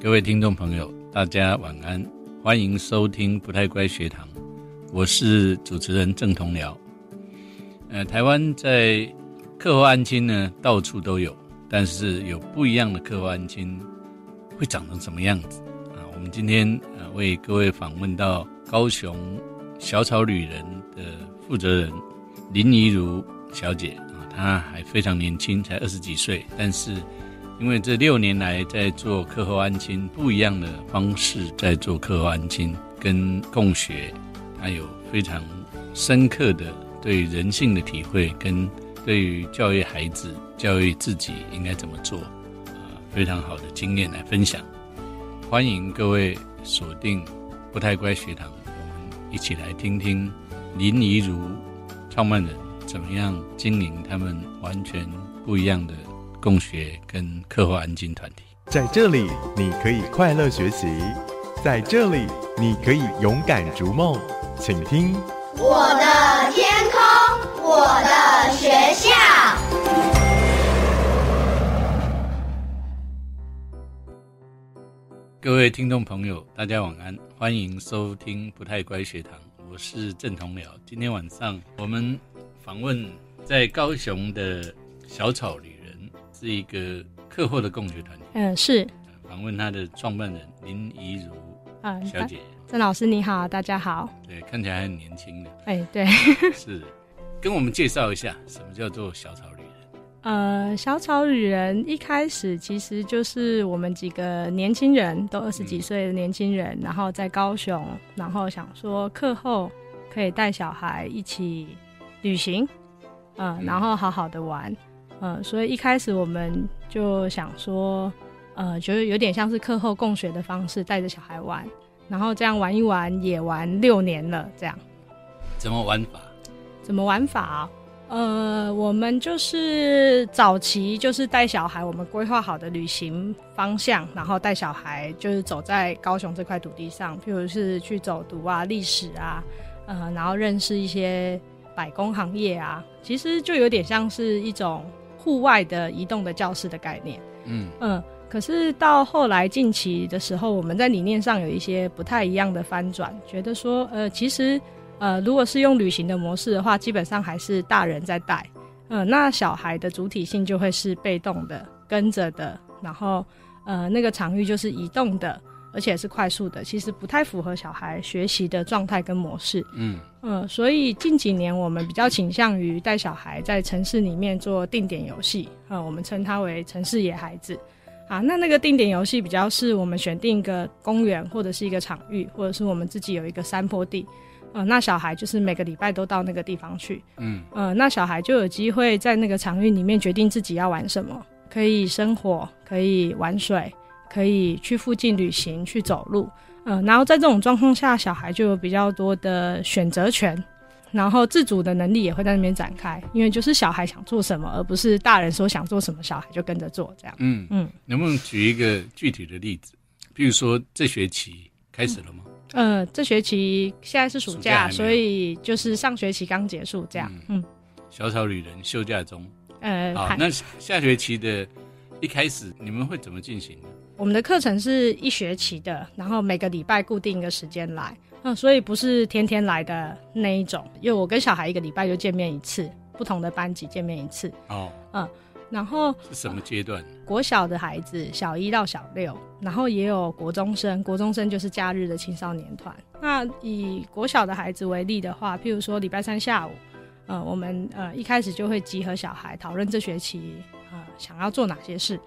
各位听众朋友，大家晚安，欢迎收听不太乖学堂，我是主持人郑同僚。呃，台湾在课后安亲呢，到处都有，但是有不一样的课后安亲会长成什么样子啊？我们今天呃为各位访问到高雄小草旅人的负责人林怡如小姐啊，她还非常年轻，才二十几岁，但是因为这六年来在做课后安亲不一样的方式，在做课后安亲跟共学，他有非常深刻的。对人性的体会，跟对于教育孩子、教育自己应该怎么做，啊，非常好的经验来分享。欢迎各位锁定不太乖学堂，我们一起来听听林怡如创办人怎么样经营他们完全不一样的共学跟课后安静团体。在这里，你可以快乐学习；在这里，你可以勇敢逐梦。请听。我的天空，我的学校。各位听众朋友，大家晚安，欢迎收听不太乖学堂，我是郑同僚。今天晚上我们访问在高雄的小草旅人，是一个课后的共学团体。嗯，是。访问他的创办人林怡如啊小姐。郑老师你好，大家好。对，看起来很年轻的。哎，对，是，跟我们介绍一下什么叫做小草旅人。呃，小草旅人一开始其实就是我们几个年轻人，都二十几岁的年轻人，然后在高雄，然后想说课后可以带小孩一起旅行，嗯，然后好好的玩，嗯，所以一开始我们就想说，呃，就是有点像是课后共学的方式，带着小孩玩。然后这样玩一玩也玩六年了，这样。怎么玩法？怎么玩法？呃，我们就是早期就是带小孩，我们规划好的旅行方向，然后带小孩就是走在高雄这块土地上，譬如是去走读啊、历史啊，呃，然后认识一些百工行业啊，其实就有点像是一种户外的移动的教室的概念。嗯嗯。可是到后来近期的时候，我们在理念上有一些不太一样的翻转，觉得说，呃，其实，呃，如果是用旅行的模式的话，基本上还是大人在带，嗯，那小孩的主体性就会是被动的、跟着的，然后，呃，那个场域就是移动的，而且是快速的，其实不太符合小孩学习的状态跟模式，嗯嗯，所以近几年我们比较倾向于带小孩在城市里面做定点游戏，呃，我们称它为城市野孩子。啊，那那个定点游戏比较是我们选定一个公园或者是一个场域，或者是我们自己有一个山坡地，呃，那小孩就是每个礼拜都到那个地方去，嗯，呃，那小孩就有机会在那个场域里面决定自己要玩什么，可以生火，可以玩水，可以去附近旅行去走路，嗯，然后在这种状况下，小孩就有比较多的选择权。然后自主的能力也会在那边展开，因为就是小孩想做什么，而不是大人说想做什么，小孩就跟着做这样。嗯嗯，能不能举一个具体的例子？比如说这学期开始了吗？呃，这学期现在是暑假，所以就是上学期刚结束这样。嗯，小草旅人休假中。呃，好，那下学期的一开始你们会怎么进行呢？我们的课程是一学期的，然后每个礼拜固定一个时间来。嗯，所以不是天天来的那一种，因为我跟小孩一个礼拜就见面一次，不同的班级见面一次。哦，嗯，然后是什么阶段？国小的孩子，小一到小六，然后也有国中生，国中生就是假日的青少年团。那以国小的孩子为例的话，譬如说礼拜三下午，呃，我们呃一开始就会集合小孩讨论这学期呃想要做哪些事。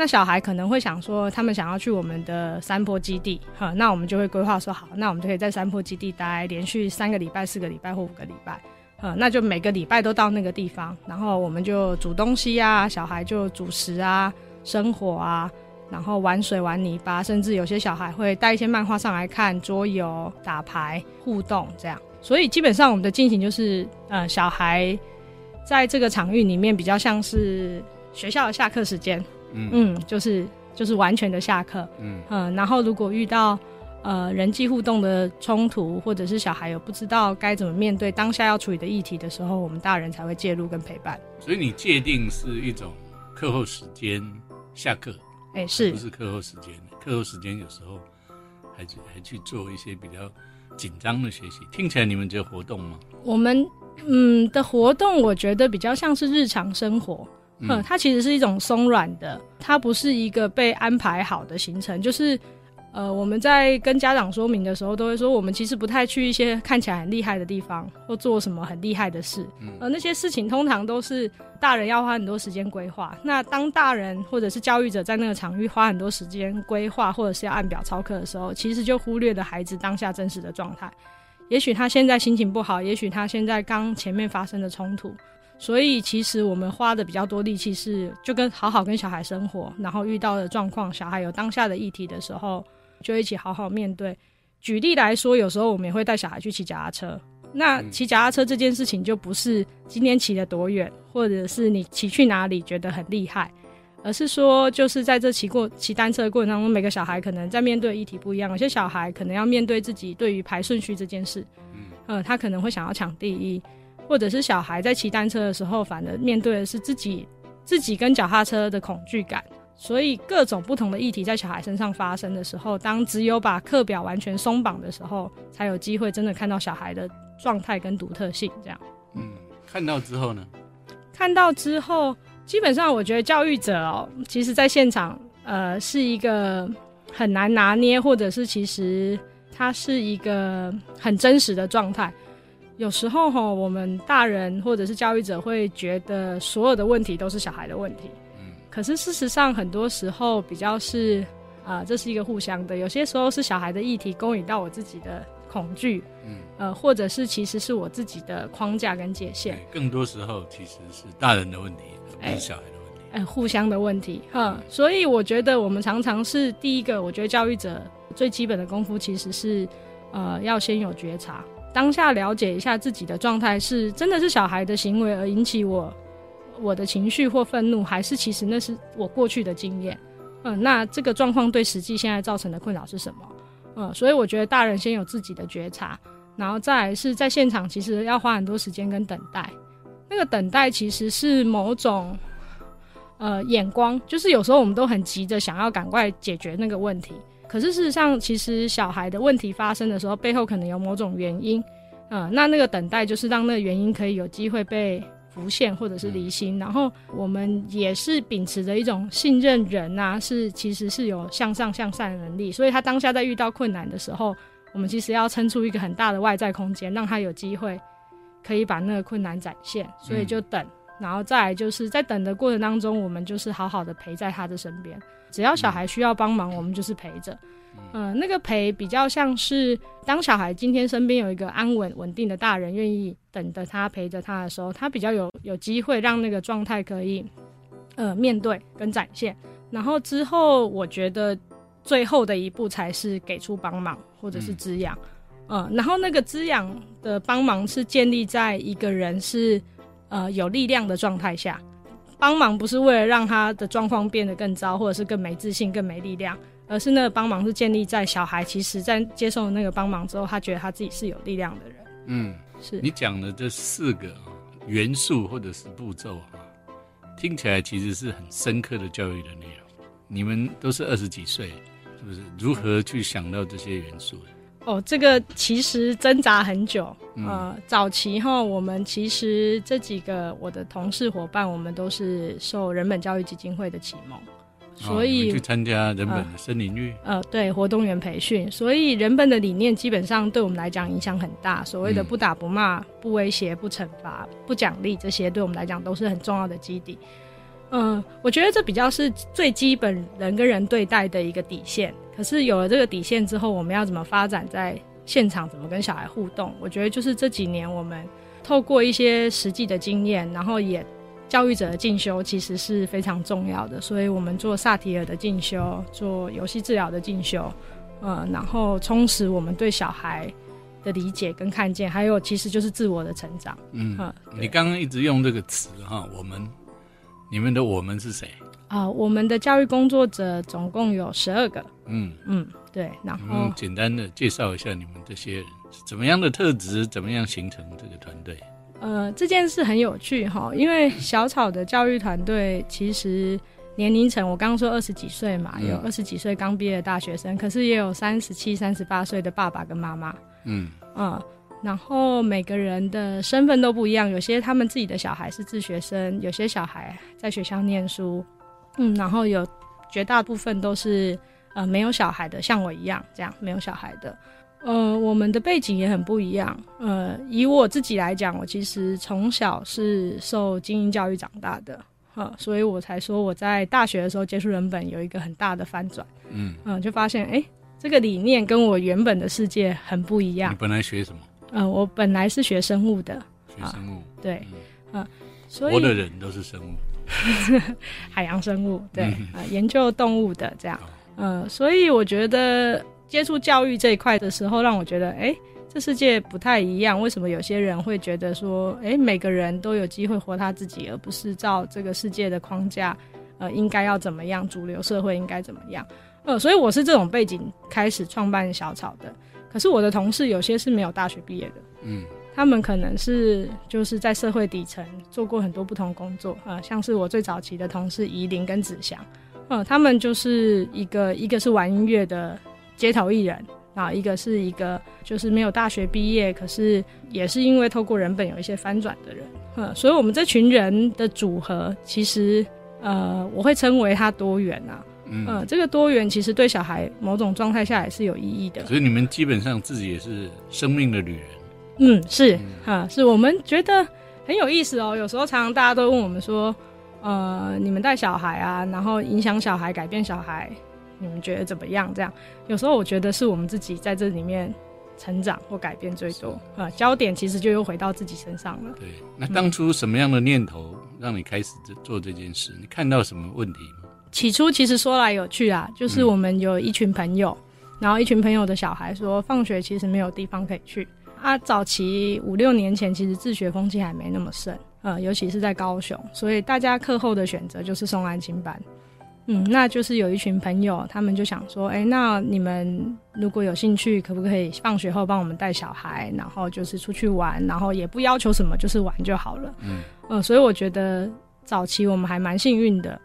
那小孩可能会想说，他们想要去我们的山坡基地，哈，那我们就会规划说好，那我们就可以在山坡基地待连续三个礼拜、四个礼拜或五个礼拜，呃，那就每个礼拜都到那个地方，然后我们就煮东西啊，小孩就煮食啊、生火啊，然后玩水、玩泥巴，甚至有些小孩会带一些漫画上来看、桌游、打牌、互动这样。所以基本上我们的进行就是，呃，小孩在这个场域里面比较像是学校的下课时间。嗯，就是就是完全的下课，嗯嗯，然后如果遇到呃人际互动的冲突，或者是小孩有不知道该怎么面对当下要处理的议题的时候，我们大人才会介入跟陪伴。所以你界定是一种课后时间下课，哎，是不是课后时间？课后时间有时候还还去做一些比较紧张的学习。听起来你们这活动吗？我们嗯的活动，我觉得比较像是日常生活。嗯，它其实是一种松软的，它不是一个被安排好的行程，就是。呃，我们在跟家长说明的时候，都会说我们其实不太去一些看起来很厉害的地方，或做什么很厉害的事。呃，那些事情通常都是大人要花很多时间规划。那当大人或者是教育者在那个场域花很多时间规划，或者是要按表操课的时候，其实就忽略了孩子当下真实的状态。也许他现在心情不好，也许他现在刚前面发生的冲突。所以，其实我们花的比较多力气是，就跟好好跟小孩生活，然后遇到的状况，小孩有当下的议题的时候。就一起好好面对。举例来说，有时候我们也会带小孩去骑脚踏车。那骑脚踏车这件事情，就不是今天骑了多远，或者是你骑去哪里觉得很厉害，而是说，就是在这骑过骑单车的过程当中，每个小孩可能在面对议题不一样。有些小孩可能要面对自己对于排顺序这件事，嗯，他可能会想要抢第一，或者是小孩在骑单车的时候，反而面对的是自己自己跟脚踏车的恐惧感。所以各种不同的议题在小孩身上发生的时候，当只有把课表完全松绑的时候，才有机会真的看到小孩的状态跟独特性。这样，嗯，看到之后呢？看到之后，基本上我觉得教育者哦，其实在现场，呃，是一个很难拿捏，或者是其实它是一个很真实的状态。有时候哈，我们大人或者是教育者会觉得所有的问题都是小孩的问题。可是事实上，很多时候比较是，啊，这是一个互相的。有些时候是小孩的议题勾引到我自己的恐惧，嗯，呃，或者是其实是我自己的框架跟界限。更多时候其实是大人的问题，不是小孩的问题。哎，互相的问题，哈。所以我觉得我们常常是第一个，我觉得教育者最基本的功夫其实是，呃，要先有觉察，当下了解一下自己的状态是真的是小孩的行为而引起我。我的情绪或愤怒，还是其实那是我过去的经验，嗯，那这个状况对实际现在造成的困扰是什么？嗯，所以我觉得大人先有自己的觉察，然后再是在现场，其实要花很多时间跟等待。那个等待其实是某种呃眼光，就是有时候我们都很急着想要赶快解决那个问题，可是事实上，其实小孩的问题发生的时候，背后可能有某种原因，嗯，那那个等待就是让那个原因可以有机会被。浮现或者是离心，然后我们也是秉持着一种信任人呐，是其实是有向上向善的能力，所以他当下在遇到困难的时候，我们其实要撑出一个很大的外在空间，让他有机会可以把那个困难展现，所以就等，然后再来就是在等的过程当中，我们就是好好的陪在他的身边，只要小孩需要帮忙，我们就是陪着。嗯，那个陪比较像是当小孩今天身边有一个安稳稳定的大人愿意等着他陪着他的时候，他比较有有机会让那个状态可以呃面对跟展现。然后之后，我觉得最后的一步才是给出帮忙或者是滋养。嗯，然后那个滋养的帮忙是建立在一个人是呃有力量的状态下，帮忙不是为了让他的状况变得更糟，或者是更没自信、更没力量。而是那个帮忙是建立在小孩，其实在接受那个帮忙之后，他觉得他自己是有力量的人。嗯，是你讲的这四个元素或者是步骤啊，听起来其实是很深刻的教育的内容。你们都是二十几岁，是不是？如何去想到这些元素？哦，这个其实挣扎很久。呃，早期哈，我们其实这几个我的同事伙伴，我们都是受人本教育基金会的启蒙。所以去参加人本的森林浴，呃，对活动员培训，所以人本的理念基本上对我们来讲影响很大。所谓的不打不骂、不威胁、不惩罚、不奖励，这些对我们来讲都是很重要的基底。嗯，我觉得这比较是最基本人跟人对待的一个底线。可是有了这个底线之后，我们要怎么发展在现场，怎么跟小孩互动？我觉得就是这几年我们透过一些实际的经验，然后也。教育者的进修其实是非常重要的，所以我们做萨提尔的进修，做游戏治疗的进修，呃，然后充实我们对小孩的理解跟看见，还有其实就是自我的成长。嗯，你刚刚一直用这个词哈，我们，你们的我们是谁？啊，我们的教育工作者总共有十二个。嗯。嗯，对，然后简单的介绍一下你们这些人怎么样的特质，怎么样形成这个团队。呃，这件事很有趣哈，因为小草的教育团队，其实年龄层，我刚刚说二十几岁嘛，嗯。有二十几岁刚毕业的大学生，可是也有三十七、三十八岁的爸爸跟妈妈，嗯。嗯，然后每个人的身份都不一样，有些他们自己的小孩是自学生，有些小孩在学校念书，嗯，然后有绝大部分都是呃没有小孩的，像我一样这样没有小孩的。呃，我们的背景也很不一样。呃，以我自己来讲，我其实从小是受精英教育长大的，呃，所以我才说我在大学的时候接触人本有一个很大的翻转，嗯，嗯、就发现哎，诶这个理念跟我原本的世界很不一样你。本来学什么？呃，我本来是学生物的，学生物。对，嗯嗯、所以活的人都是生物。海洋生物，对，嗯呃，研究动物的这样哦，呃，所以我觉得接触教育这一块的时候，让我觉得，哎，这世界不太一样。为什么有些人会觉得说，哎，每个人都有机会活他自己，而不是照这个世界的框架，呃，应该要怎么样，主流社会应该怎么样？呃，所以我是这种背景开始创办小草的。可是我的同事有些是没有大学毕业的。嗯他们可能是就是在社会底层做过很多不同工作啊、呃像是我最早期的同事怡琳跟子祥，嗯，他们就是一个一个是玩音乐的街头艺人啊，一个是一个就是没有大学毕业，可是也是因为透过人本有一些翻转的人，嗯，所以我们这群人的组合其实呃我会称为它多元啊，嗯。嗯，这个多元其实对小孩某种状态下也是有意义的，所以你们基本上自己也是生命的旅人。嗯，是嗯，啊、是我们觉得很有意思哦。有时候常常大家都问我们说，呃，你们带小孩啊，然后影响小孩、改变小孩，你们觉得怎么样？这样，有时候我觉得是我们自己在这里面成长或改变最多啊、焦点其实就又回到自己身上了。对，那当初什么样的念头让你开始这做这件事？你看到什么问题吗？起初其实说来有趣啊，就是嗯我们有一群朋友，然后一群朋友的小孩说，放学其实没有地方可以去啊。早期五六年前，其实自学风气还没那么盛，呃，尤其是在高雄，所以大家课后的选择就是送安亲班。嗯，那就是有一群朋友，他们就想说，哎、那你们如果有兴趣，可不可以放学后帮我们带小孩，然后就是出去玩，然后也不要求什么，就是玩就好了。嗯，呃，所以我觉得早期我们还蛮幸运的，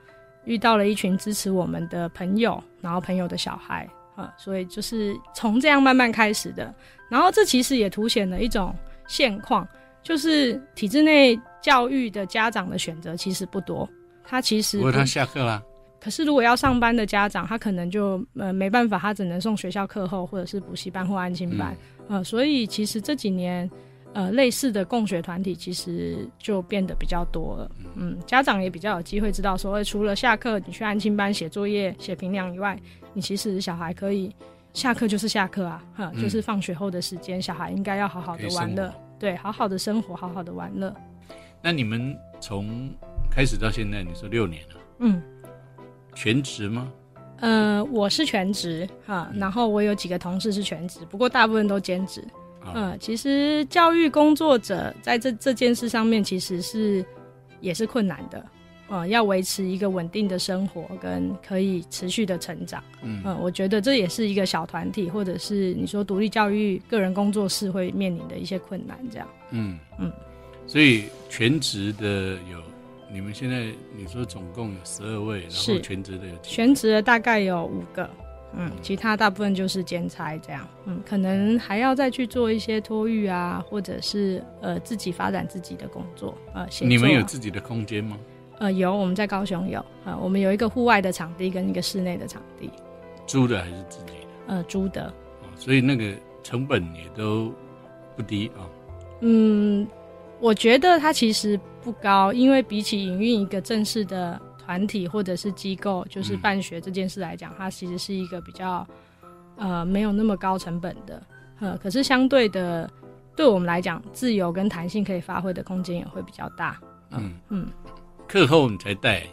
遇到了一群支持我们的朋友，然后朋友的小孩，呃，所以就是从这样慢慢开始的。然后这其实也凸显了一种现况，就是体制内教育的家长的选择其实不多，他其实不不过他下课了。可是，如果要上班的家长，他可能就呃没办法，他只能送学校课后或者是补习班或安亲班，呃，所以其实这几年呃类似的共学团体其实就变得比较多了。嗯，家长也比较有机会知道说，呃除了下课你去安亲班写作业、写评量以外，你其实小孩可以下课就是下课啊，哈、嗯就是放学后的时间，小孩应该要好好的玩乐，对，好好的生活，好好的玩乐。那你们从开始到现在，你说六年了，嗯。全职吗？呃，我是全职哈，然后我有几个同事是全职，不过大部分都兼职。啊、嗯，其实教育工作者在这这件事上面其实是也是困难的，呃，要维持一个稳定的生活跟可以持续的成长。嗯嗯，我觉得这也是一个小团体或者是你说独立教育个人工作室会面临的一些困难。这样，嗯嗯，所以全职的有，你们现在你说总共有十二位，然后全职的有？全职的大概有五个。嗯，其他大部分就是兼差这样，嗯，可能还要再去做一些托育啊，或者是呃自己发展自己的工作，呃，你们有自己的空间吗？呃，有，我们在高雄有，呃，我们有一个户外的场地跟一个室内的场地，租的还是自己的？呃，租的。哦，所以那个成本也都不低啊、嗯，我觉得它其实不高，因为比起营运一个正式的团体或者是机构，就是嗯办学这件事来讲，它其实是一个比较呃没有那么高成本的，呃，可是相对的，对我们来讲，自由跟弹性可以发挥的空间也会比较大。嗯嗯，课后你才带，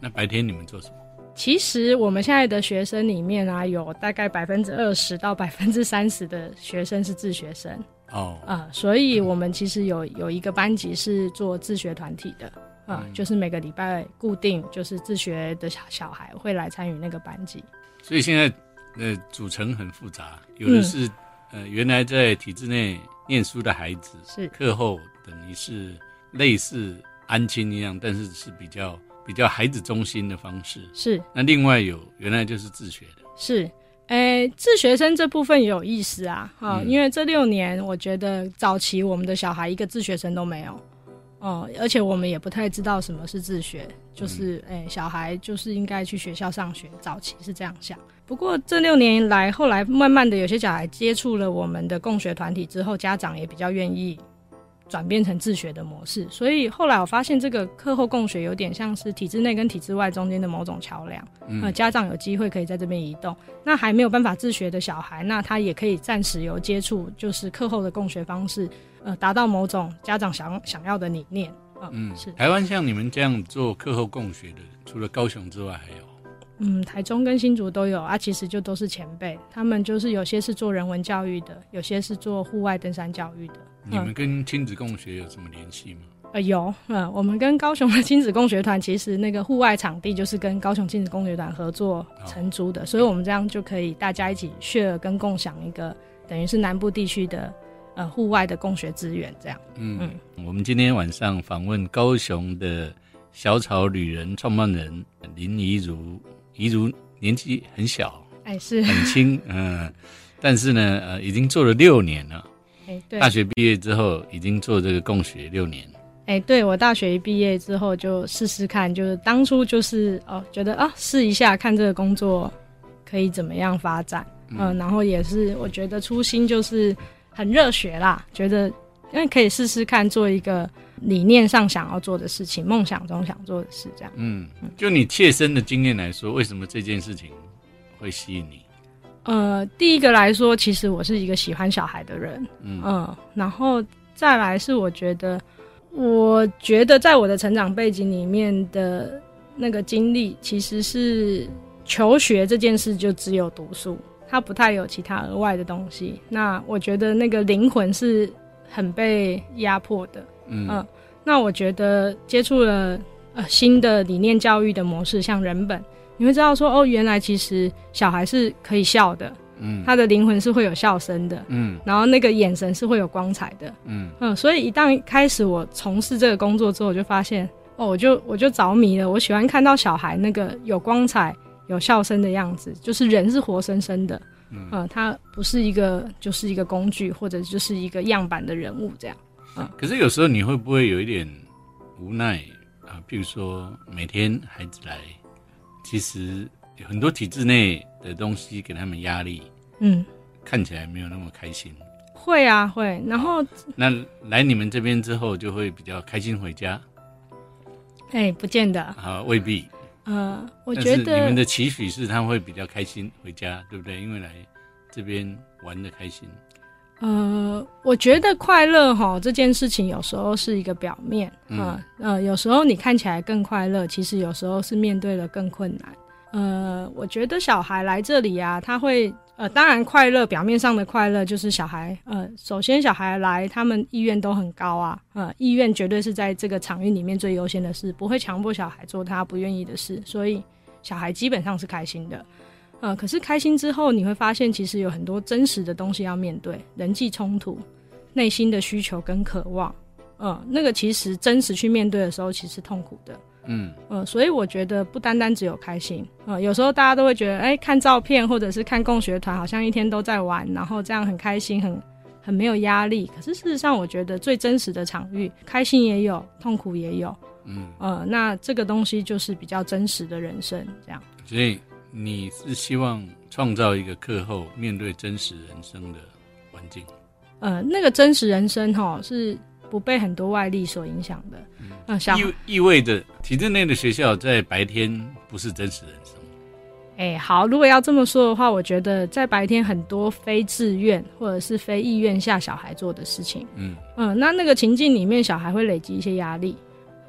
那白天你们做什么？其实我们现在的学生里面啊，有大概百分之二十到百分之三十的学生是自学生。哦，啊、所以我们其实有有一个班级是做自学团体的。啊、嗯。就是每个礼拜固定就是自学的小小孩会来参与那个班级。所以现在呃组成很复杂，有的是、呃原来在体制内念书的孩子，是。课后等于是类似安亲一样，但是是比较比较孩子中心的方式。是。那另外有原来就是自学的，是，诶，自学生这部分也有意思啊，哈、嗯。因为这六年我觉得早期我们的小孩一个自学生都没有，哦、而且我们也不太知道什么是自学，就是诶，小孩就是应该去学校上学，早期是这样想。不过这六年来，后来慢慢的有些小孩接触了我们的共学团体之后，家长也比较愿意转变成自学的模式，所以后来我发现这个课后共学有点像是体制内跟体制外中间的某种桥梁。嗯呃，家长有机会可以在这边移动。那还没有办法自学的小孩，那他也可以暂时有接触，就是课后的共学方式，呃，达到某种家长想想要的理念。呃、嗯，是，台湾像你们这样做课后共学的，除了高雄之外，还有嗯，台中跟新竹都有啊，其实就都是前辈，他们就是有些是做人文教育的，有些是做户外登山教育的。你们跟亲子共学有什么联系吗？呃，有，嗯，我们跟高雄的亲子共学团，其实那个户外场地就是跟高雄亲子共学团合作承租的，所以我们这样就可以大家一起 share 跟共享一个等于是南部地区的呃户外的共学资源，这样。嗯，我们今天晚上访问高雄的小草旅人创办人林怡如，怡如年纪很小，哎，是，很轻，嗯、但是呢，呃，已经做了六年了。哎，对大，学毕业之后，已经做这个共学六年。哎，对我大学一毕业之后就试试看，就是当初就是哦，觉得啊试一下看这个工作可以怎么样发展，嗯、然后也是我觉得初心就是很热血啦，觉得因为可以试试看做一个理念上想要做的事情，梦想中想做的事，这样。嗯，就你切身的经验来说，为什么这件事情会吸引你？呃，第一个来说，其实我是一个喜欢小孩的人，嗯然后再来是我觉得，我觉得在我的成长背景里面的那个经历，其实是求学这件事就只有读书，它不太有其他额外的东西。那我觉得那个灵魂是很被压迫的，嗯嗯那我觉得接触了呃新的理念教育的模式，像人本，你会知道说哦，原来其实小孩是可以笑的，嗯。他的灵魂是会有笑声的，嗯。然后那个眼神是会有光彩的，嗯。嗯，所以一旦开始我从事这个工作之后，我就发现哦，我就我就着迷了，我喜欢看到小孩那个有光彩、有笑声的样子，就是人是活生生的，嗯、他不是一个就是一个工具或者就是一个样板的人物这样。可是有时候你会不会有一点无奈？啊？譬如说每天孩子来，其实有很多体制内的东西给他们压力，嗯，看起来没有那么开心。会啊会，然后那来你们这边之后，就会比较开心回家哎，不见得，啊？未必。呃，我觉得你们的期许是他会比较开心回家，对不对？因为来这边玩的开心。呃，我觉得快乐哈这件事情有时候是一个表面，嗯呃呃，有时候你看起来更快乐，其实有时候是面对了更困难。呃，我觉得小孩来这里啊，他会呃，当然快乐，表面上的快乐就是小孩呃，首先小孩来，他们意愿都很高啊，呃，意愿绝对是在这个场域里面最优先的事，不会强迫小孩做他不愿意的事，所以小孩基本上是开心的。呃，可是开心之后，你会发现其实有很多真实的东西要面对，人际冲突、内心的需求跟渴望，呃，那个其实真实去面对的时候，其实痛苦的。嗯呃，所以我觉得不单单只有开心，呃，有时候大家都会觉得，哎、看照片或者是看共学团，好像一天都在玩，然后这样很开心，很很没有压力。可是事实上，我觉得最真实的场域，开心也有，痛苦也有，嗯，呃，那这个东西就是比较真实的人生，这样。所以你是希望创造一个课后面对真实人生的环境。呃，那个真实人生哈是不被很多外力所影响的。嗯、小意意味着体制内的学校在白天不是真实人生。哎、好，如果要这么说的话，我觉得在白天很多非自愿或者是非意愿下小孩做的事情，嗯嗯，那那个情境里面，小孩会累积一些压力。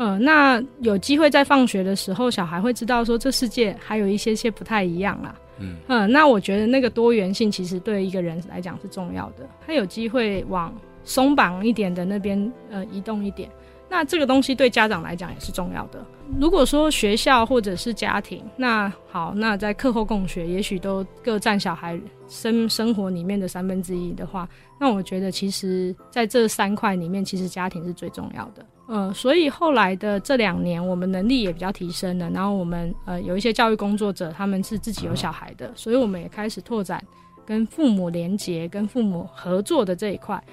嗯，那有机会在放学的时候，小孩会知道说这世界还有一些些不太一样啦。嗯呃，那我觉得那个多元性其实对一个人来讲是重要的，他有机会往松绑一点的那边呃移动一点。那这个东西对家长来讲也是重要的。如果说学校或者是家庭，那好，那在课后共学，也许都各占小孩生生活里面的三分之一的话，那我觉得其实在这三块里面，其实家庭是最重要的。呃，所以后来的这两年，我们能力也比较提升了，然后我们呃有一些教育工作者，他们是自己有小孩的，所以我们也开始拓展跟父母连结、跟父母合作的这一块。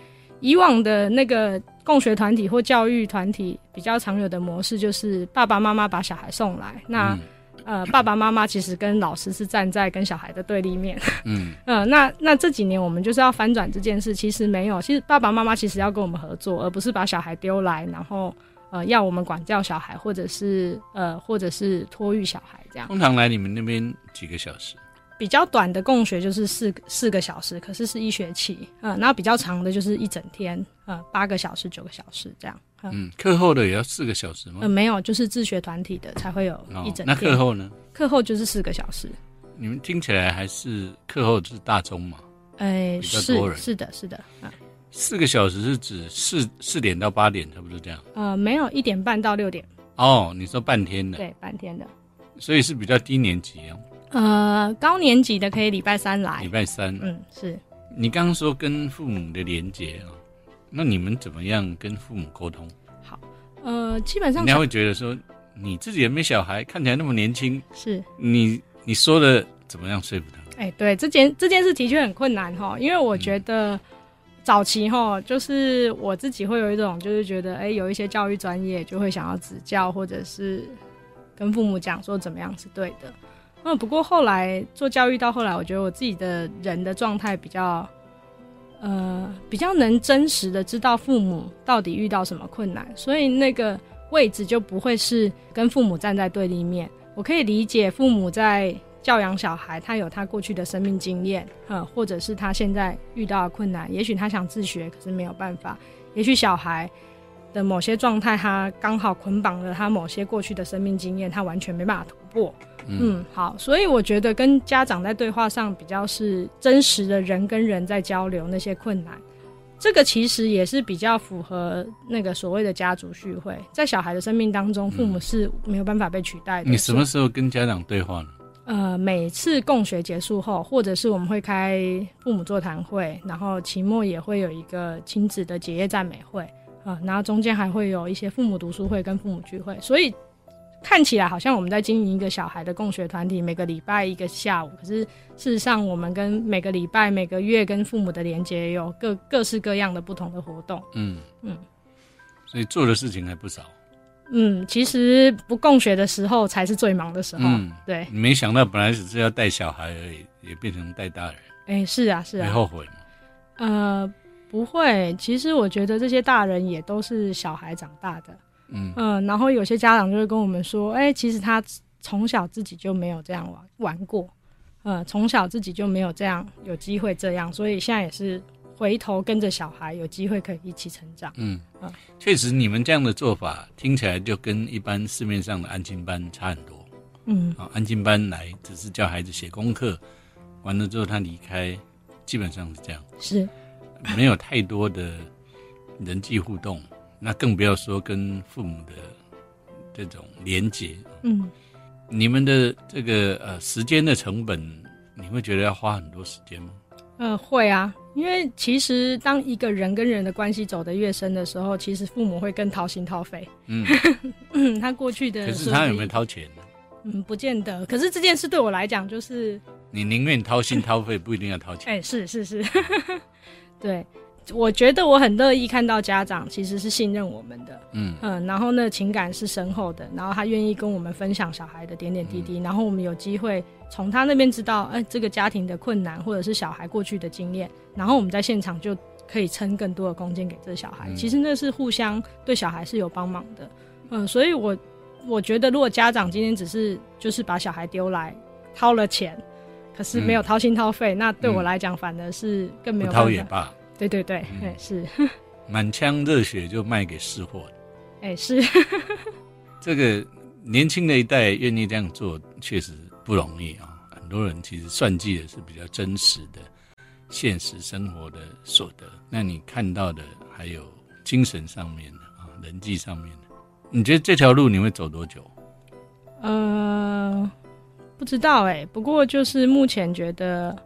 以往的那个共学团体或教育团体比较常有的模式，就是爸爸妈妈把小孩送来，那呃爸爸妈妈其实跟老师是站在跟小孩的对立面。嗯，呃，那那这几年我们就是要翻转这件事，其实没有，其实爸爸妈妈其实要跟我们合作，而不是把小孩丢来，然后呃要我们管教小孩，或者是呃或者是托育小孩这样。通常来你们那边几个小时？比较短的共学就是四四个小时，可是是一学期，嗯，然后比较长的就是一整天，呃，八个小时、九个小时这样。嗯，课后的也要四个小时吗？呃，没有，就是自学团体的才会有一整天。那课后呢？课后就是四个小时。你们听起来还是课后是大中嘛？哎，是是的，是的，啊，四个小时是指四四点到八点，差不多这样。呃，没有，一点半到六点。哦，你说半天的？对，半天的。所以是比较低年级哦。呃，高年级的可以礼拜三来。礼拜三，嗯，是。你刚刚说跟父母的连接啊，那你们怎么样跟父母沟通？好，呃，基本上人家会觉得说，你自己也没小孩，看起来那么年轻，是你你说的怎么样说服他？哎，对，这件这件事的确很困难哈，因为我觉得早期哈，就是我自己会有一种，就是觉得，哎，有一些教育专业就会想要指教，或者是跟父母讲说怎么样是对的。那，不过后来做教育到后来，我觉得我自己的人的状态比较，呃，比较能真实的知道父母到底遇到什么困难，所以那个位置就不会是跟父母站在对立面。我可以理解父母在教养小孩，他有他过去的生命经验，嗯，或者是他现在遇到的困难，也许他想自学，可是没有办法。也许小孩的某些状态，他刚好捆绑了他某些过去的生命经验，他完全没办法破。嗯，好，所以我觉得跟家长在对话上比较是真实的人跟人在交流那些困难，这个其实也是比较符合那个所谓的家族聚会，在小孩的生命当中，父母是没有办法被取代的。你什么时候跟家长对话呢？呃，每次共学结束后，或者是我们会开父母座谈会，然后期末也会有一个亲子的结业赞美会啊，然后中间还会有一些父母读书会跟父母聚会，所以。看起来好像我们在经营一个小孩的共学团体，每个礼拜一个下午。可是事实上，我们跟每个礼拜、每个月跟父母的连接有各各式各样的不同的活动。嗯嗯，所以做的事情还不少。嗯，其实不共学的时候才是最忙的时候。嗯，对。没想到本来只是要带小孩而已，也变成带大人。哎，是啊，是啊。会后悔吗？呃，不会。其实我觉得这些大人也都是小孩长大的。嗯。然后有些家长就会跟我们说，哎，其实他从小自己就没有这样玩玩过，嗯，从小自己就没有这样有机会这样，所以现在也是回头跟着小孩有机会可以一起成长。嗯。嗯，确实，你们这样的做法听起来就跟一般市面上的安静班差很多。嗯，啊，安静班来只是教孩子写功课，完了之后他离开，基本上是这样，是。没有太多的人际互动。那更不要说跟父母的这种连结。嗯，你们的这个呃时间的成本，你会觉得要花很多时间吗？嗯，会啊，因为其实当一个人跟人的关系走得越深的时候，其实父母会更掏心掏肺。嗯，他过去的可是他有没有掏钱呢？嗯，不见得。可是这件事对我来讲，就是你宁愿掏心掏肺，不一定要掏钱。哎，是是是，对。我觉得我很乐意看到家长其实是信任我们的，嗯。嗯，然后呢情感是深厚的，然后他愿意跟我们分享小孩的点点滴滴，然后我们有机会从他那边知道，哎，这个家庭的困难或者是小孩过去的经验，然后我们在现场就可以撑更多的空间给这小孩。其实那是互相对小孩是有帮忙的，嗯，所以我我觉得如果家长今天只是就是把小孩丢来掏了钱，可是没有掏心掏肺，那对我来讲反而是更没有。对对对，哎是，满腔热血就卖给市货，哎是，这个年轻的一代愿意这样做，确实不容易啊。很多人其实算计的是比较真实的现实生活的所得，那你看到的还有精神上面的啊，人际上面的。你觉得这条路你会走多久？呃，不知道哎、不过就是目前觉得，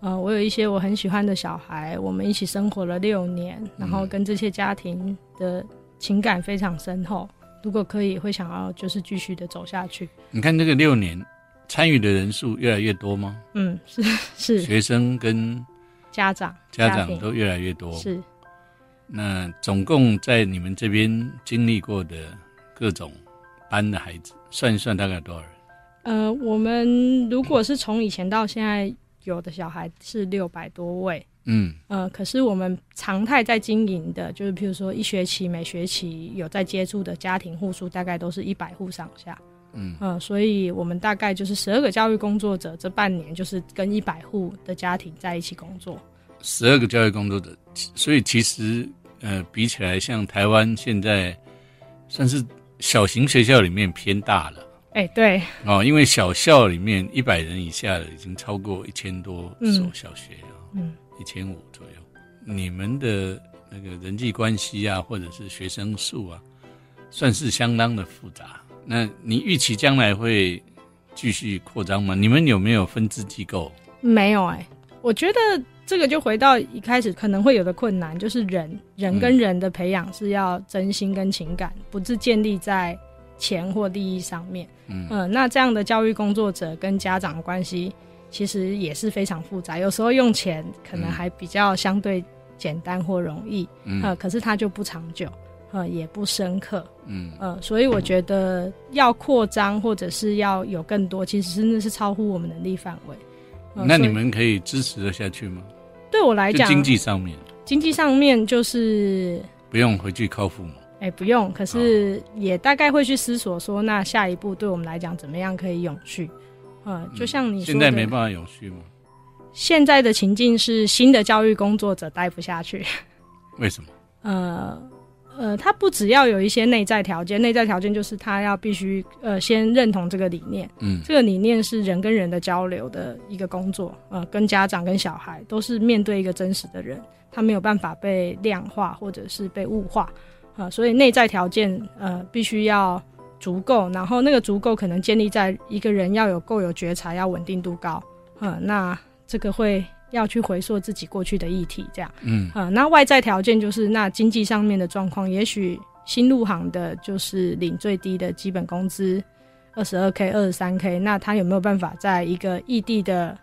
呃，我有一些我很喜欢的小孩，我们一起生活了六年，然后跟这些家庭的情感非常深厚。如果可以，会想要就是继续的走下去。你看这个六年参与的人数越来越多吗？嗯，是是，学生跟家长家长都越来越多。是那总共在你们这边经历过的各种班的孩子，算一算大概有多少人？呃，我们如果是从以前到现在，有的小孩是六百多位，嗯呃，可是我们常态在经营的，就是譬如说一学期每学期有在接触的家庭户数，大概都是一百户上下，嗯呃，所以我们大概就是十二个教育工作者，这半年就是跟一百户的家庭在一起工作。十二个教育工作者，所以其实呃比起来，像台湾现在算是小型学校里面偏大了。哎、对，哦，因为小校里面一百人以下的已经超过一千多所嗯小学了，嗯，一千五左右。你们的那个人际关系啊，或者是学生数啊，算是相当的复杂。那你预期将来会继续扩张吗？你们有没有分支机构？没有哎、我觉得这个就回到一开始可能会有的困难，就是人人跟人的培养是要真心跟情感，不是建立在钱或利益上面。嗯嗯，那这样的教育工作者跟家长的关系其实也是非常复杂，有时候用钱可能嗯还比较相对简单或容易，嗯呃，可是它就不长久，呃，也不深刻，嗯呃，所以我觉得要扩张或者是要有更多，其实真的是超乎我们能力范围。呃那你们可以支持得下去吗？对我来讲，经济上面经济上面就是不用回去靠父母。哎、不用，可是也大概会去思索说，那下一步对我们来讲怎么样可以永续？呃，就像你现在没办法永续吗？现在的情境是新的教育工作者待不下去，为什么？呃呃，他不只要有一些内在条件，内在条件就是他要必须呃先认同这个理念，嗯这个理念是人跟人的交流的一个工作，呃，跟家长跟小孩都是面对一个真实的人，他没有办法被量化或者是被物化，呃，所以内在条件呃必须要足够，然后那个足够可能建立在一个人要有够有觉察，要稳定度高，呃，那这个会要去回溯自己过去的议题，这样。嗯呃，那外在条件就是那经济上面的状况，也许新入行的就是领最低的基本工资二十二 k、二十三 k，那他有没有办法在一个异地的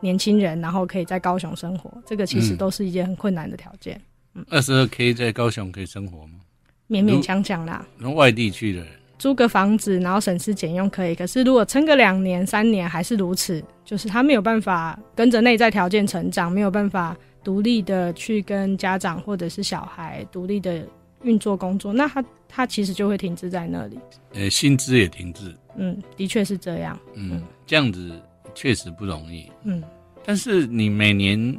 年轻人，然后可以在高雄生活？这个其实嗯都是一件很困难的条件，二十二 K 在高雄可以生活吗？勉勉强强啦。那外地去的人，租个房子，然后省吃俭用可以，可是如果撑个两年、三年还是如此，就是他没有办法跟着内在条件成长，没有办法独立的去跟家长或者是小孩独立的运作工作，那他他其实就会停滞在那里。呃，薪资也停滞，嗯，的确是这样。嗯，这样子确实不容易。嗯，但是你每年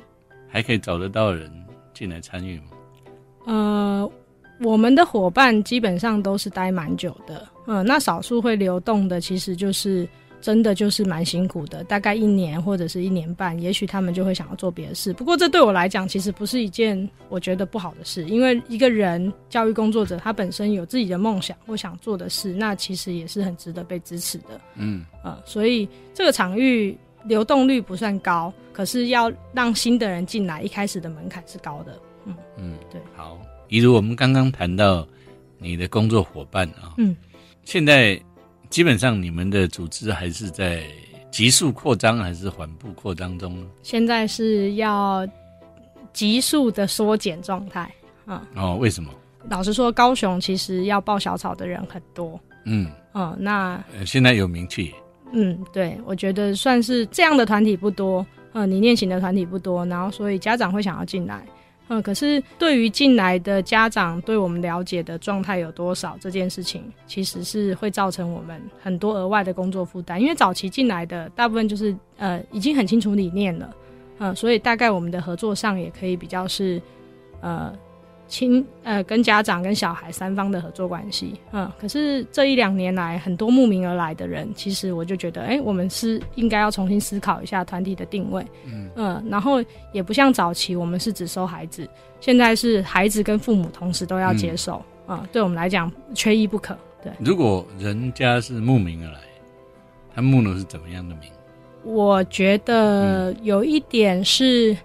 还可以找得到人进来参与吗？呃，我们的伙伴基本上都是待蛮久的，嗯，那少数会流动的，其实就是真的就是蛮辛苦的，大概一年或者是一年半，也许他们就会想要做别的事。不过这对我来讲，其实不是一件我觉得不好的事，因为一个人教育工作者他本身有自己的梦想或想做的事，那其实也是很值得被支持的。嗯呃，所以这个场域流动率不算高，可是要让新的人进来，一开始的门槛是高的。嗯嗯，对。好，比如我们刚刚谈到你的工作伙伴啊，嗯，现在基本上你们的组织还是在急速扩张还是缓步扩张中呢？现在是要急速的缩减状态啊。哦，为什么？老实说，高雄其实要报小草的人很多。嗯，嗯，那呃现在有名气，嗯，对，我觉得算是这样的团体不多，嗯，你念型的团体不多，然后所以家长会想要进来。嗯，可是对于进来的家长对我们了解的状态有多少这件事情，其实是会造成我们很多额外的工作负担。因为早期进来的大部分就是呃已经很清楚理念了，嗯，所以大概我们的合作上也可以比较是呃亲呃跟家长跟小孩三方的合作关系，嗯，可是这一两年来很多慕名而来的人，其实我就觉得，哎、我们是应该要重新思考一下团体的定位，嗯嗯然后也不像早期我们是只收孩子，现在是孩子跟父母同时都要接受，啊、对我们来讲缺一不可。对，如果人家是慕名而来，他慕的是怎么样的名？我觉得有一点是，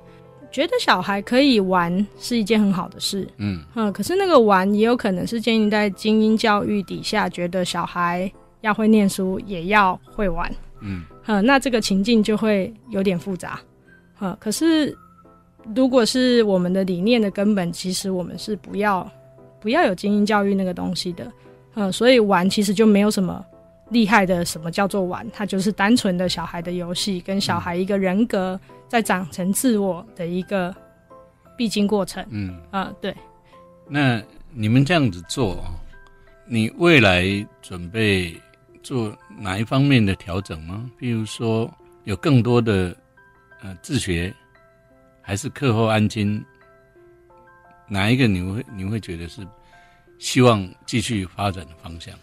觉得小孩可以玩是一件很好的事。嗯嗯，可是那个玩也有可能是建立在精英教育底下，觉得小孩要会念书，也要会玩。嗯嗯，那这个情境就会有点复杂。嗯，可是如果是我们的理念的根本，其实我们是不要不要有精英教育那个东西的。嗯，所以玩其实就没有什么厉害的，什么叫做玩？它就是单纯的小孩的游戏，跟小孩一个人格在长成自我的一个必经过程。嗯，啊，对。那你们这样子做哦，你未来准备做哪一方面的调整吗？比如说有更多的呃自学，还是课后安亲？哪一个你会你会觉得是希望继续发展的方向？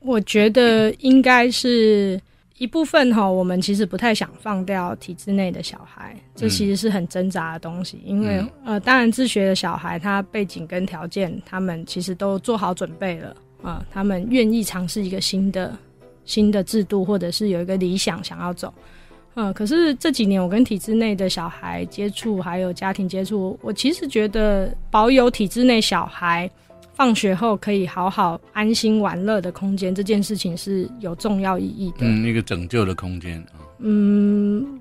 我觉得应该是一部分哈，我们其实不太想放掉体制内的小孩，这其实是很挣扎的东西。因为、嗯呃，当然自学的小孩，他背景跟条件，他们其实都做好准备了啊、他们愿意尝试一个新的新的制度，或者是有一个理想想要走。嗯，可是这几年我跟体制内的小孩接触，还有家庭接触，我其实觉得保有体制内小孩放学后可以好好安心玩乐的空间，这件事情是有重要意义的。嗯，一个拯救的空间啊。嗯，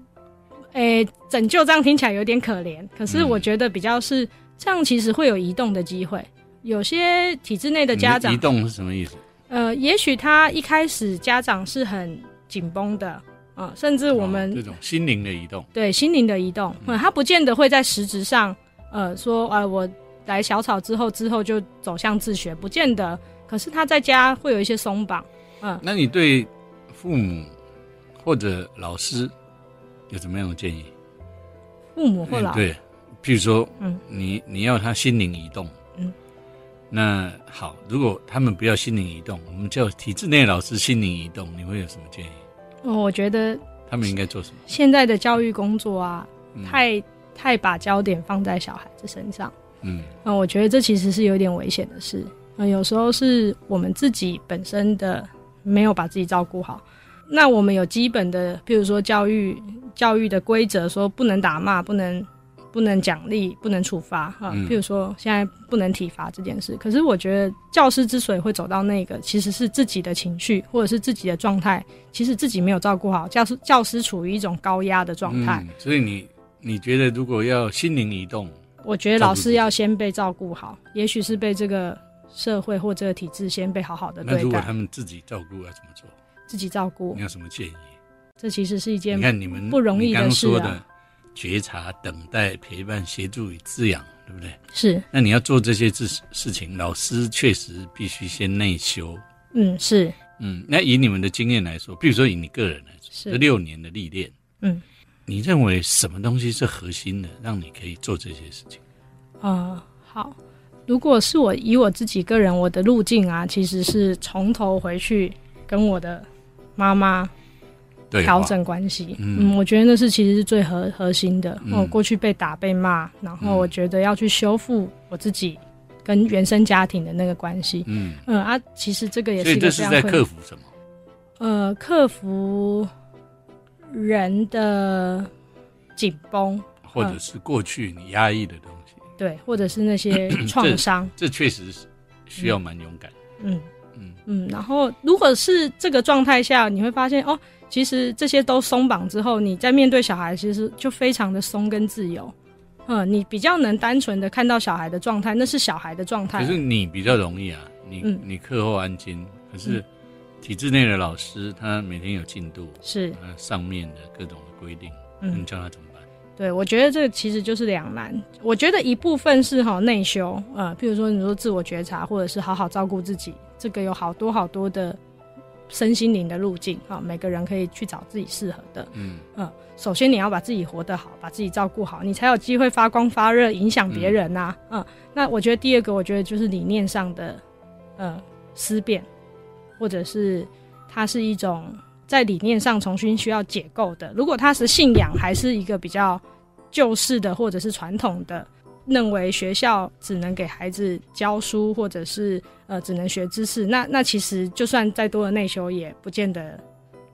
诶、拯救这样听起来有点可怜，可是嗯我觉得比较是这样，其实会有移动的机会。有些体制内的家长你移，动是什么意思？呃，也许他一开始家长是很紧绷的，嗯、甚至我们、哦这种心灵的移动，对心灵的移动，嗯，他不见得会在实质上，呃，说，呃，我来小草之后，之后就走向自学，不见得。可是他在家会有一些松绑，嗯，那你对父母或者老师有什么样的建议？父母或老，嗯对，譬如说，嗯你你要他心灵移动，嗯，那好，如果他们不要心灵移动，我们叫体制内老师心灵移动，你会有什么建议？哦我觉得他们应该做什么？现在的教育工作啊，嗯太太把焦点放在小孩子身上，嗯那，我觉得这其实是有点危险的事。嗯，有时候是我们自己本身的没有把自己照顾好。那我们有基本的，譬如说教育教育的规则，说不能打骂，不能不能奖励，不能处罚啊。嗯譬如说现在不能体罚这件事，可是我觉得教师之所以会走到那个，其实是自己的情绪或者是自己的状态，其实自己没有照顾好，教师教师处于一种高压的状态。嗯，所以你你觉得如果要心灵移动，我觉得老师要先被照顾好，也许是被这个社会或这个体制先被好好的对待那如果他，们自己照顾要怎么做？自己照顾你，有什么建议？这其实是一件你看你们不容易的事刚说的啊。觉察、等待、陪伴、协助与滋养，对不对？是，那你要做这些事事情，老师确实必须先内修。嗯，是嗯，那以你们的经验来说，比如说以你个人来说，是这六年的历练，嗯，你认为什么东西是核心的，让你可以做这些事情？呃，好。如果是我以我自己个人，我的路径啊，其实是从头回去跟我的妈妈，调整关系。嗯嗯，我觉得那是其实是最核核心的。嗯我过去被打被骂，然后嗯我觉得要去修复我自己跟原生家庭的那个关系。嗯，嗯啊，其实这个也是一这是在个非常困克服什么？呃克服人的紧绷，或者是过去你压抑的东西，对，或者是那些 创伤。这确实是需要蛮勇敢。嗯嗯嗯，然后如果是这个状态下，你会发现哦，其实这些都松绑之后，你在面对小孩，其实就非常的松跟自由。嗯，你比较能单纯的看到小孩的状态，那是小孩的状态。可是你比较容易啊，你、嗯你课后安静，可是体制内的老师他每天有进度，是，呃上面的各种的规定，嗯你叫他怎么办？对，我觉得这个其实就是两难。我觉得一部分是哈内修，呃，譬如说你说自我觉察，或者是好好照顾自己，这个有好多好多的身心灵的路径啊，每个人可以去找自己适合的。嗯首先你要把自己活得好，把自己照顾好，你才有机会发光发热，影响别人呐、嗯那我觉得第二个，我觉得就是理念上的呃思辨，或者是它是一种在理念上重新需要解构的。如果它是信仰，还是一个比较旧式的或者是传统的认为学校只能给孩子教书，或者是呃只能学知识，那那其实就算再多的内修，也不见得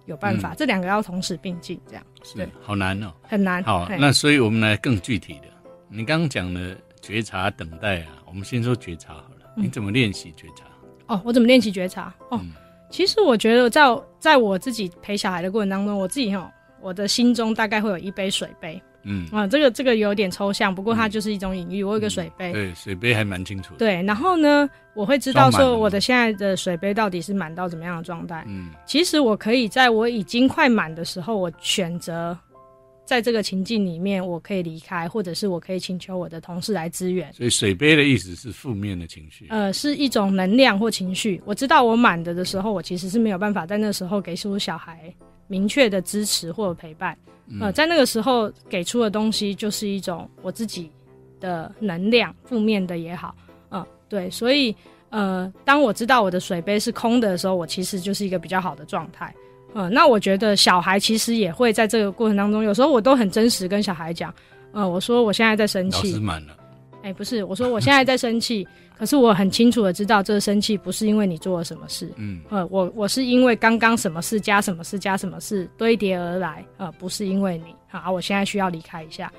有办法。这两个要同时并进，这样是好难哦。很难。好，那所以我们来更具体的，你刚刚讲的觉察、等待啊，我们先说觉察好了。嗯你怎么练习觉察？哦，我怎么练习觉察？哦，嗯其实我觉得在在我自己陪小孩的过程当中，我自己哈，我的心中大概会有一杯水杯嗯，啊、这个这个有点抽象，不过它就是一种隐喻。我有一个水杯，对，水杯还蛮清楚的。对，然后呢，我会知道说我的现在的水杯到底是满到怎么样的状态。嗯其实我可以在我已经快满的时候，我选择在这个情境里面，我可以离开，或者是我可以请求我的同事来支援。所以水杯的意思是负面的情绪。呃，是一种能量或情绪。我知道我满的的时候，我其实是没有办法在那时候给出小孩明确的支持或者陪伴。呃，在那个时候给出的东西就是一种我自己的能量，负面的也好，嗯、对，所以呃，当我知道我的水杯是空的的时候，我其实就是一个比较好的状态。嗯、那我觉得小孩其实也会在这个过程当中，有时候我都很真实跟小孩讲，呃，我说我现在在生老气，师满了，哎、不是，我说我现在在生气，可是我很清楚的知道，这个生气不是因为你做了什么事，嗯呃，我我是因为刚刚什么事加什么事加什么事堆叠而来，呃，不是因为你，好，我现在需要离开一下。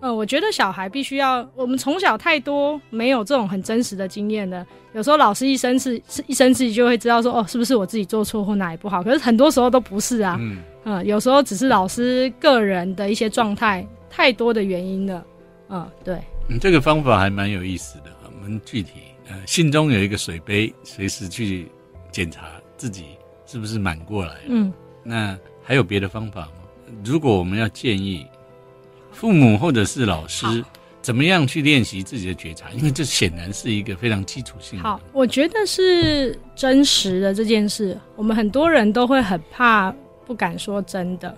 呃，我觉得小孩必须要，我们从小太多没有这种很真实的经验的。有时候老师一生气，是一生气就会知道说，哦，是不是我自己做错或哪里不好？可是很多时候都不是啊。嗯，嗯、有时候只是老师个人的一些状态太多的原因了。嗯、对。你这个方法还蛮有意思的。我们具体呃，心中有一个水杯，随时去检查自己是不是满过来了。嗯。那还有别的方法吗？如果我们要建议父母或者是老师怎么样去练习自己的觉察，因为这显然是一个非常基础性的。好，我觉得是真实的这件事，我们很多人都会很怕，不敢说真的。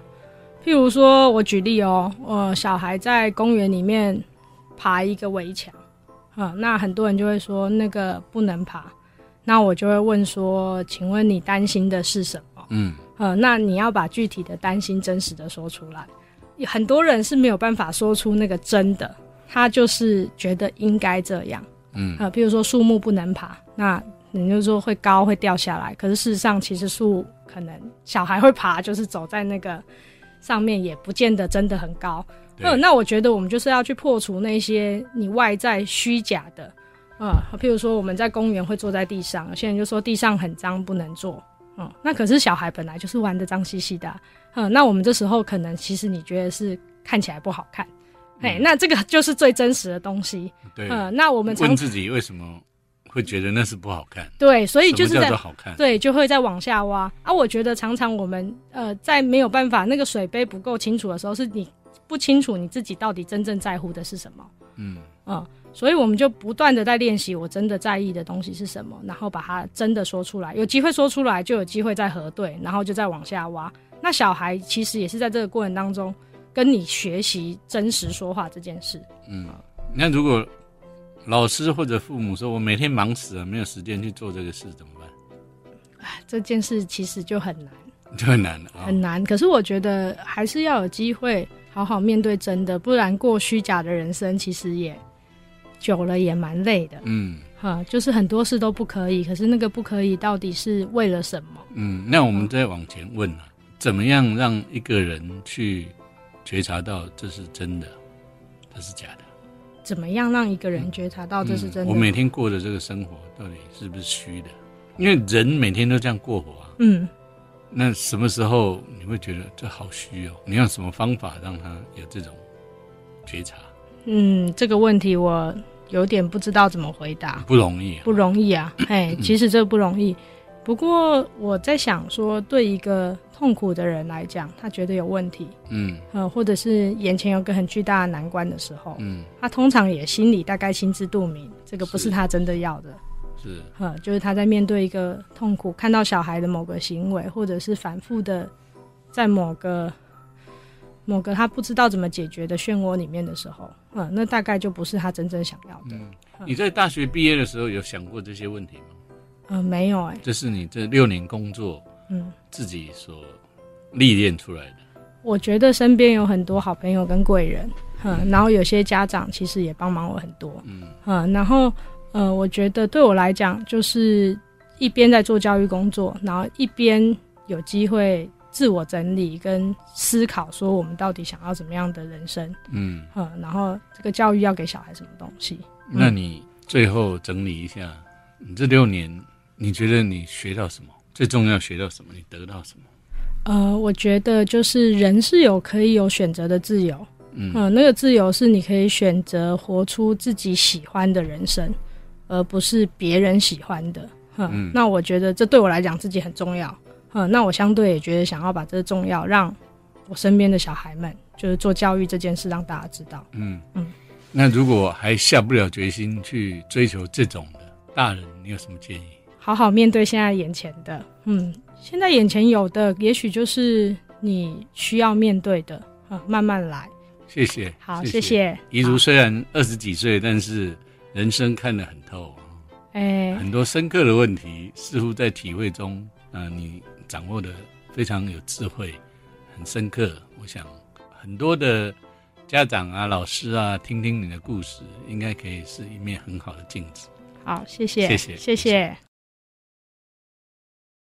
譬如说，我举例哦，呃，小孩在公园里面爬一个围墙，啊、那很多人就会说那个不能爬，那我就会问说，请问你担心的是什么？嗯呃，那你要把具体的担心真实的说出来。很多人是没有办法说出那个真的，他就是觉得应该这样。嗯呃，比如说树木不能爬，那你就说会高会掉下来。可是事实上，其实树可能小孩会爬，就是走在那个上面，也不见得真的很高。嗯呃，那我觉得我们就是要去破除那些你外在虚假的，呃，譬如说我们在公园会坐在地上，有些人就说地上很脏不能坐，嗯，那可是小孩本来就是玩的脏兮兮的啊、嗯，那我们这时候可能其实你觉得是看起来不好看，哎、那这个就是最真实的东西，对。嗯，那我们常问自己为什么会觉得那是不好看？对，所以就是在好看？对，就会再往下挖啊。我觉得常常我们呃，在没有办法那个水杯不够清楚的时候，是你不清楚你自己到底真正在乎的是什么。嗯嗯，所以我们就不断的在练习我真的在意的东西是什么，然后把它真的说出来。有机会说出来，就有机会再核对，然后就再往下挖。那小孩其实也是在这个过程当中跟你学习真实说话这件事。嗯。那如果老师或者父母说我每天忙死了，没有时间去做这个事，怎么办？哎，这件事其实就很难。就很难了啊、很难。可是我觉得还是要有机会好好面对真的，不然过虚假的人生其实也久了也蛮累的。嗯哈，就是很多事都不可以，可是那个不可以到底是为了什么？嗯。那我们再往前问啊，怎么样让一个人去觉察到这是真的，这是假的？怎么样让一个人觉察到这是真的？嗯我每天过的这个生活到底是不是虚的？因为人每天都这样过活啊。嗯，那什么时候你会觉得这好虚哦？你用什么方法让他有这种觉察？嗯，这个问题我有点不知道怎么回答，不容易啊。不容易啊。哎，其实这不容易。不过我在想说，对一个痛苦的人来讲，他觉得有问题，嗯呃，或者是眼前有个很巨大的难关的时候，嗯，他通常也心里大概心知肚明，这个不是是他真的要的。是呃，就是他在面对一个痛苦，看到小孩的某个行为，或者是反复的在某个某个他不知道怎么解决的漩涡里面的时候，嗯、那大概就不是他真正想要的。嗯。你在大学毕业的时候有想过这些问题吗？嗯、没有哎、这是你这六年工作嗯，自己所历练出来的。我觉得身边有很多好朋友跟贵人，嗯，然后有些家长其实也帮忙我很多，嗯。嗯，然后呃，我觉得对我来讲，就是一边在做教育工作，然后一边有机会自我整理跟思考，说我们到底想要怎么样的人生，嗯，嗯，然后这个教育要给小孩什么东西？那你最后整理一下，你这六年你觉得你学到什么？最重要学到什么？你得到什么？呃，我觉得就是人是有可以有选择的自由，嗯嗯，那个自由是你可以选择活出自己喜欢的人生，而不是别人喜欢的。嗯，嗯那我觉得这对我来讲自己很重要。嗯，那我相对也觉得想要把这个重要让我身边的小孩们，就是做教育这件事让大家知道。嗯嗯。那如果还下不了决心去追求这种的大人，你有什么建议？好好面对现在眼前的，嗯，现在眼前有的，也许就是你需要面对的，啊、慢慢来。谢谢，好，谢谢。谢。怡如虽然二十几岁，但是人生看得很透，哎、很多深刻的问题似乎在体会中，呃，你掌握的非常有智慧，很深刻。我想很多的家长啊、老师啊，听听你的故事，应该可以是一面很好的镜子。好，谢谢，谢谢谢谢。